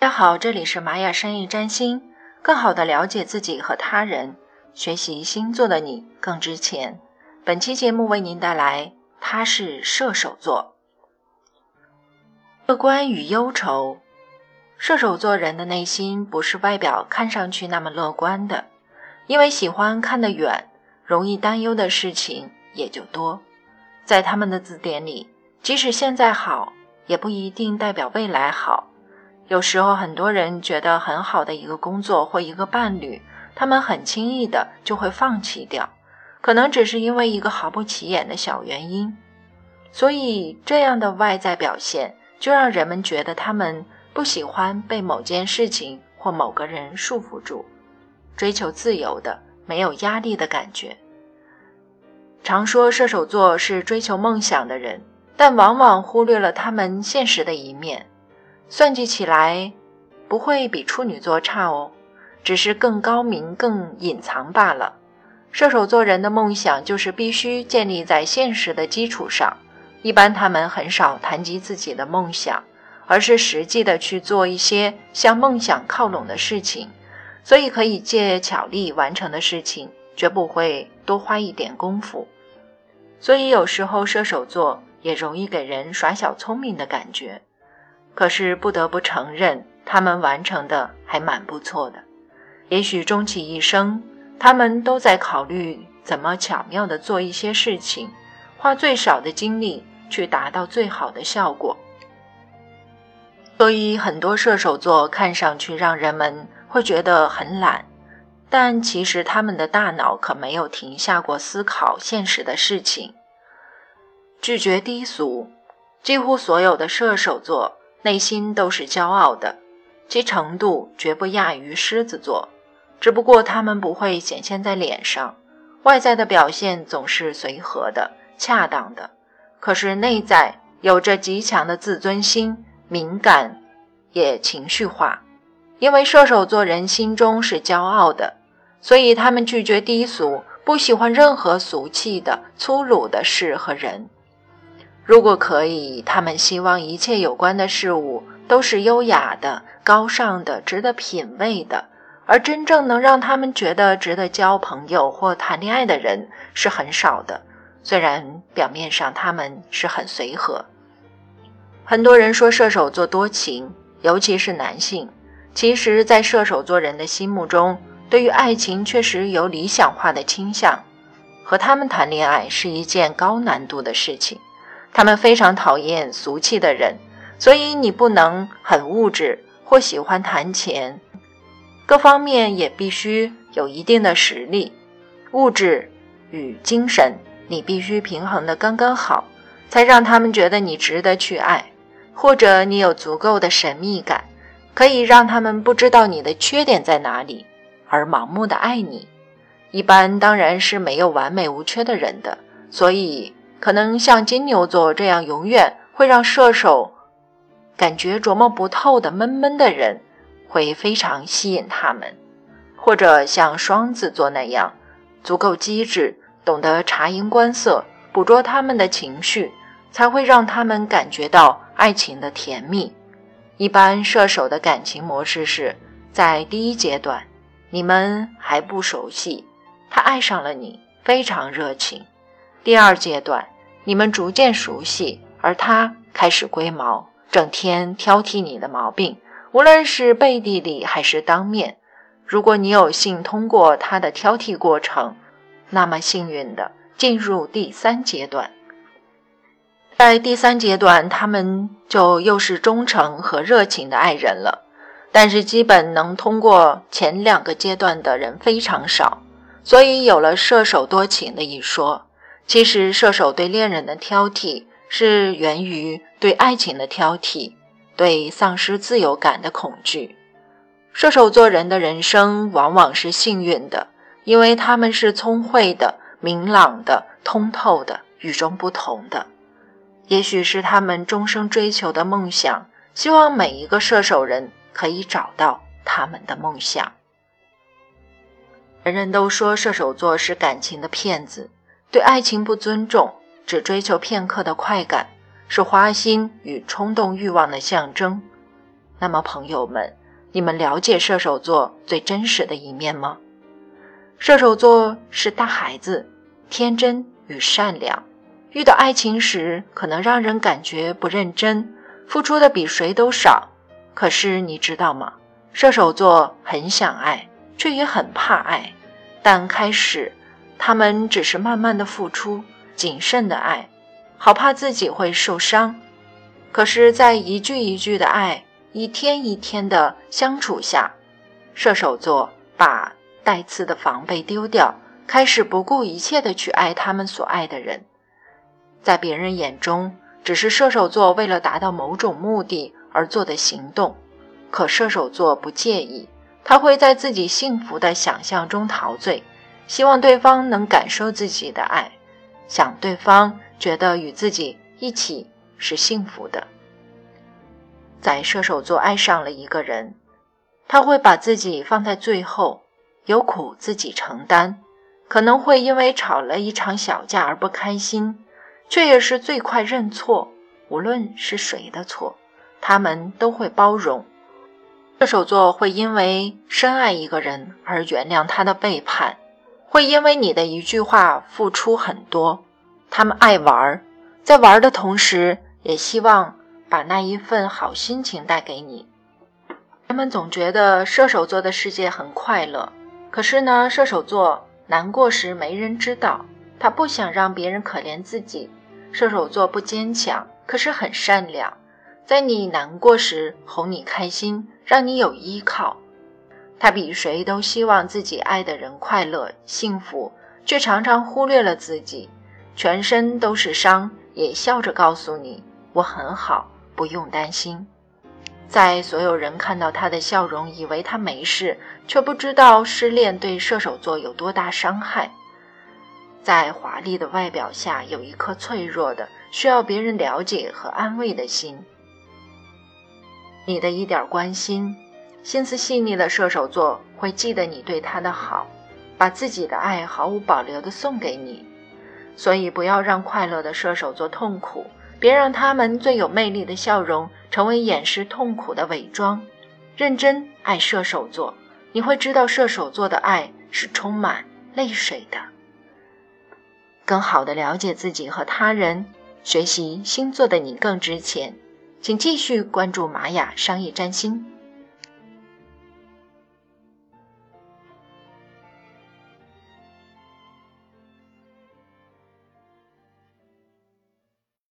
大家好，这里是玛雅生意占星，更好的了解自己和他人，学习星座的你更值钱。本期节目为您带来，他是射手座，乐观与忧愁。射手座人的内心不是外表看上去那么乐观的，因为喜欢看得远，容易担忧的事情也就多。在他们的字典里，即使现在好，也不一定代表未来好。有时候，很多人觉得很好的一个工作或一个伴侣，他们很轻易的就会放弃掉，可能只是因为一个毫不起眼的小原因。所以，这样的外在表现就让人们觉得他们不喜欢被某件事情或某个人束缚住，追求自由的、没有压力的感觉。常说射手座是追求梦想的人，但往往忽略了他们现实的一面。算计起来，不会比处女座差哦，只是更高明、更隐藏罢了。射手座人的梦想就是必须建立在现实的基础上，一般他们很少谈及自己的梦想，而是实际的去做一些向梦想靠拢的事情。所以可以借巧力完成的事情，绝不会多花一点功夫。所以有时候射手座也容易给人耍小聪明的感觉。可是不得不承认，他们完成的还蛮不错的。也许终其一生，他们都在考虑怎么巧妙地做一些事情，花最少的精力去达到最好的效果。所以，很多射手座看上去让人们会觉得很懒，但其实他们的大脑可没有停下过思考现实的事情。拒绝低俗，几乎所有的射手座。内心都是骄傲的，其程度绝不亚于狮子座，只不过他们不会显现在脸上，外在的表现总是随和的、恰当的，可是内在有着极强的自尊心，敏感也情绪化。因为射手座人心中是骄傲的，所以他们拒绝低俗，不喜欢任何俗气的、粗鲁的事和人。如果可以，他们希望一切有关的事物都是优雅的、高尚的、值得品味的。而真正能让他们觉得值得交朋友或谈恋爱的人是很少的。虽然表面上他们是很随和。很多人说射手座多情，尤其是男性。其实，在射手座人的心目中，对于爱情确实有理想化的倾向。和他们谈恋爱是一件高难度的事情。他们非常讨厌俗气的人，所以你不能很物质或喜欢谈钱，各方面也必须有一定的实力，物质与精神你必须平衡的刚刚好，才让他们觉得你值得去爱，或者你有足够的神秘感，可以让他们不知道你的缺点在哪里而盲目的爱你。一般当然是没有完美无缺的人的，所以。可能像金牛座这样永远会让射手感觉琢磨不透的闷闷的人，会非常吸引他们；或者像双子座那样足够机智，懂得察言观色，捕捉他们的情绪，才会让他们感觉到爱情的甜蜜。一般射手的感情模式是在第一阶段，你们还不熟悉，他爱上了你，非常热情。第二阶段，你们逐渐熟悉，而他开始龟毛，整天挑剔你的毛病，无论是背地里还是当面。如果你有幸通过他的挑剔过程，那么幸运的进入第三阶段。在第三阶段，他们就又是忠诚和热情的爱人了。但是，基本能通过前两个阶段的人非常少，所以有了射手多情的一说。其实，射手对恋人的挑剔是源于对爱情的挑剔，对丧失自由感的恐惧。射手座人的人生往往是幸运的，因为他们是聪慧的、明朗的、通透的、与众不同的。也许是他们终生追求的梦想，希望每一个射手人可以找到他们的梦想。人人都说射手座是感情的骗子。对爱情不尊重，只追求片刻的快感，是花心与冲动欲望的象征。那么，朋友们，你们了解射手座最真实的一面吗？射手座是大孩子，天真与善良。遇到爱情时，可能让人感觉不认真，付出的比谁都少。可是你知道吗？射手座很想爱，却也很怕爱。但开始，他们只是慢慢的付出，谨慎的爱，好怕自己会受伤。可是，在一句一句的爱，一天一天的相处下，射手座把。带刺的防备丢掉，开始不顾一切的去爱他们所爱的人。在别人眼中，只是射手座为了达到某种目的而做的行动。可射手座不介意，他会在自己幸福的想象中陶醉，希望对方能感受自己的爱，想对方觉得与自己一起是幸福的。在射手座爱上了一个人，他会把自己放在最后。有苦自己承担，可能会因为吵了一场小架而不开心，却也是最快认错。无论是谁的错，他们都会包容。射手座会因为深爱一个人而原谅他的背叛，会因为你的一句话付出很多。他们爱玩，在玩的同时，也希望把那一份好心情带给你。人们总觉得射手座的世界很快乐。可是呢，射手座难过时没人知道，他不想让别人可怜自己。射手座不坚强，可是很善良，在你难过时哄你开心，让你有依靠。他比谁都希望自己爱的人快乐幸福，却常常忽略了自己，全身都是伤，也笑着告诉你：“我很好，不用担心。”在所有人看到他的笑容，以为他没事，却不知道失恋对射手座有多大伤害。在华丽的外表下，有一颗脆弱的、需要别人了解和安慰的心。你的一点关心，心思细腻的射手座会记得你对他的好，把自己的爱毫无保留地送给你。所以，不要让快乐的射手座痛苦。别让他们最有魅力的笑容成为掩饰痛苦的伪装。认真爱射手座，你会知道射手座的爱是充满泪水的。更好的了解自己和他人，学习星座的你更值钱。请继续关注玛雅商业占星。